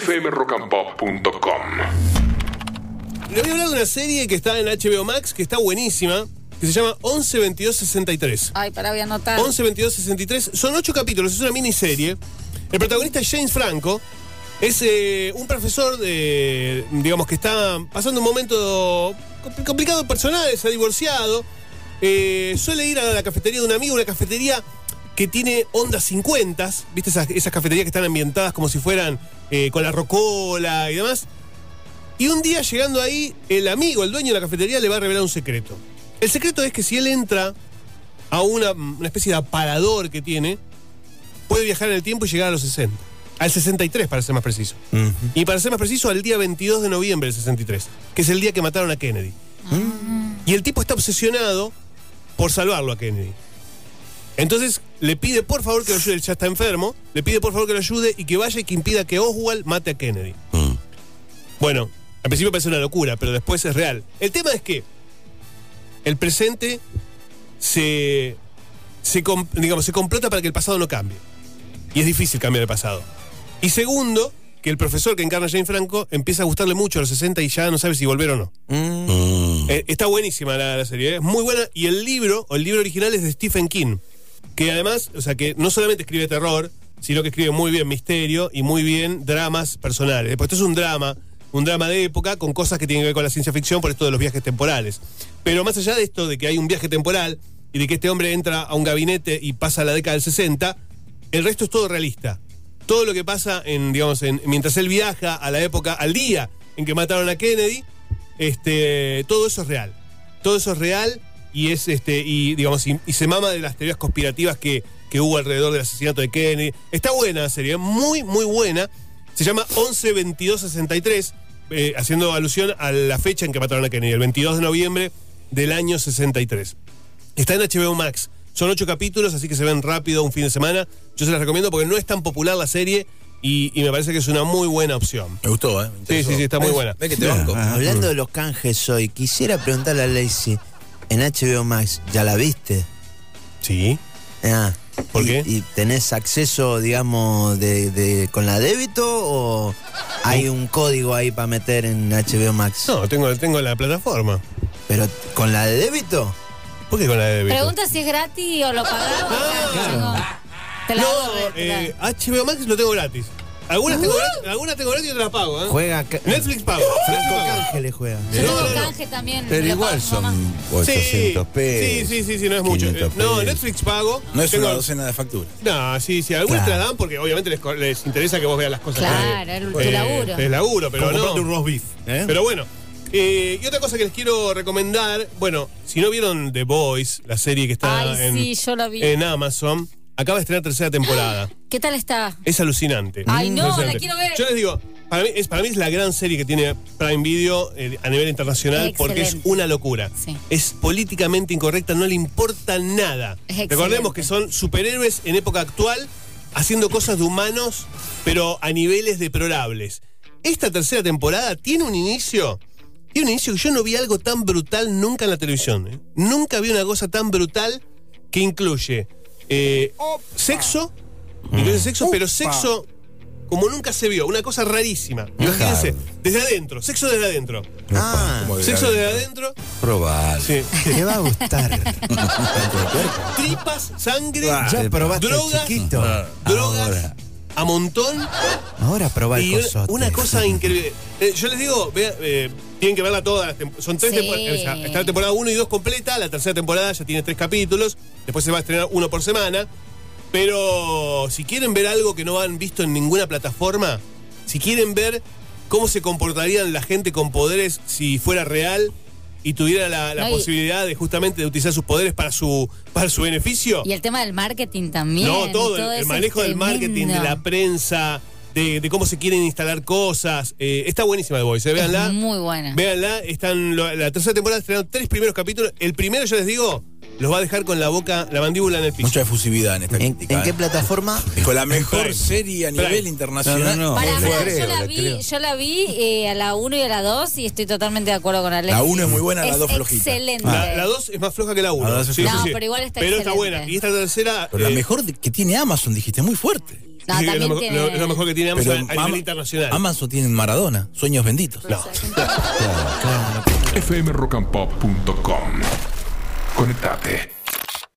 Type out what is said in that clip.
fmrockandpop.com. Le voy a hablar de una serie que está en HBO Max, que está buenísima, que se llama 11 22 63. Ay, para voy a anotar. 11 22 63 son ocho capítulos, es una miniserie. El protagonista es James Franco. Es eh, un profesor de, digamos que está pasando un momento compl- complicado personal, se ha divorciado. Eh, suele ir a la cafetería de un amigo, una cafetería que tiene ondas 50, ¿viste? Esas, esas cafeterías que están ambientadas como si fueran eh, con la rocola y demás. Y un día llegando ahí, el amigo, el dueño de la cafetería, le va a revelar un secreto. El secreto es que si él entra a una, una especie de aparador que tiene, puede viajar en el tiempo y llegar a los 60. Al 63, para ser más preciso. Y para ser más preciso, al día 22 de noviembre del 63, que es el día que mataron a Kennedy. Y el tipo está obsesionado por salvarlo a Kennedy. Entonces le pide por favor que lo ayude, él ya está enfermo, le pide por favor que lo ayude y que vaya y que impida que Oswald mate a Kennedy. Bueno, al principio parece una locura, pero después es real. El tema es que el presente se, se, digamos, se complota para que el pasado no cambie. Y es difícil cambiar el pasado. Y segundo, que el profesor que encarna a Jane Franco empieza a gustarle mucho a los 60 y ya no sabe si volver o no. Eh, está buenísima la, la serie, ¿eh? es muy buena. Y el libro, o el libro original es de Stephen King, que además, o sea, que no solamente escribe terror, sino que escribe muy bien misterio y muy bien dramas personales. Pues esto es un drama, un drama de época con cosas que tienen que ver con la ciencia ficción por esto de los viajes temporales. Pero más allá de esto, de que hay un viaje temporal y de que este hombre entra a un gabinete y pasa la década del 60, el resto es todo realista. Todo lo que pasa en, digamos, en, mientras él viaja a la época, al día en que mataron a Kennedy, este, todo eso es real. Todo eso es real y es este, y digamos, y, y se mama de las teorías conspirativas que, que hubo alrededor del asesinato de Kennedy. Está buena la serie, muy, muy buena. Se llama 11 22 63, eh, haciendo alusión a la fecha en que mataron a Kennedy, el 22 de noviembre del año 63. Está en HBO Max. Son ocho capítulos, así que se ven rápido un fin de semana. Yo se las recomiendo porque no es tan popular la serie y, y me parece que es una muy buena opción. Me gustó, ¿eh? Me Sí, sí, sí, está muy buena. ¿Ves que te banco? Hablando de los canjes hoy, quisiera preguntarle a Lacey, en HBO Max, ¿ya la viste? Sí. Ah, ¿Por y- qué? ¿Y tenés acceso, digamos, de, de- con la débito o hay un código ahí para meter en HBO Max? No, tengo, tengo la plataforma. Pero con la de débito, ¿Por qué con la de débito? Pregunta si es gratis o lo pagás. Tengo- Te la No, te la- eh, HBO Max lo tengo gratis. Algunas tengo gratis, algunas tengo gratis y otras pago, ¿eh? juega Netflix pago. Franco pago. Cángeles juega. Yo tengo canje también. Pero lo igual pago son 800 pesos. Sí, sí, sí, sí, no es mucho. 500 Eh, No, pesos. Netflix pago. No es Tengo- una docena de facturas. No, sí, sí, algunas te la dan porque obviamente les, co- les interesa que vos veas las cosas. Claro, que- el- tu eh, laburo. Es laburo, pero Como no. comprarte un roast beef. ¿eh? Pero bueno. eh, y otra cosa que les quiero recomendar, bueno, si no vieron The Boys, la serie que está Ay, en, sí, yo la vi. en Amazon, acaba de estrenar tercera temporada. ¿Qué tal está? Es alucinante. Ay, no, Alucinante. la quiero ver. Yo les digo, para mí es, para mí es la gran serie que tiene Prime Video eh, a nivel internacional porque es una locura. Sí. Es políticamente incorrecta, no le importa nada. Recordemos que son superhéroes en época actual haciendo cosas de humanos, pero a niveles deplorables. Esta tercera temporada tiene un inicio. Tiene un inicio que yo no vi algo tan brutal nunca en la televisión. ¿eh? Nunca vi una cosa tan brutal que incluye eh, sexo, incluye sexo, pero sexo como nunca se vio, una cosa rarísima. Imagínense, desde adentro, sexo desde adentro. Ah, Sexo desde adentro, Probalo. sí. te va a gustar. tripas, sangre, ya probaste drogas, chiquito. drogas Ahora, a montón ahora probá el y una, cosote. una cosa increíble. Eh, yo les digo, vea, eh, tienen que verla todas. Son tres Sí. temporadas. o sea, está la temporada 1 y 2 completa. La tercera temporada ya tiene tres capítulos. Después se va a estrenar uno por semana. Pero si quieren ver algo que no han visto en ninguna plataforma, si quieren ver cómo se comportarían la gente con poderes si fuera real y tuviera la, la No, y- posibilidad de justamente de utilizar sus poderes para su, para su beneficio. Y el tema del marketing también. No, todo, el- manejo del marketing, de la prensa, de, de cómo se quieren instalar cosas. Eh, está buenísima The Voice, eh, véanla. Es muy buena. Véanla, están, lo- la tercera temporada estrenaron tres primeros capítulos. El primero, yo les digo, los va a dejar con la boca, la mandíbula en el piso. Mucha efusividad en esta ¿En, crítica. en qué ¿eh? plataforma? Con la mejor serie a nivel Prime. internacional. No, no, no. Para mí, creo, yo la vi, yo la vi eh, a la 1 y a la 2 y estoy totalmente de acuerdo con Alexis. La uno es muy buena, la Es dos flojita. Excelente. La, la dos es más floja que la uno. La dos es Sí, floja. sí, No, sí. pero igual está Pero está excelente. buena. Y esta tercera. Pero la eh, mejor de- que tiene Amazon, dijiste, muy fuerte. No, Sí, es, lo, mejor- tiene- lo- es lo mejor que tiene Amazon Pero a nivel internacional. Amazon tiene Maradona, sueños benditos. no. fmrockandpop.com. conectate.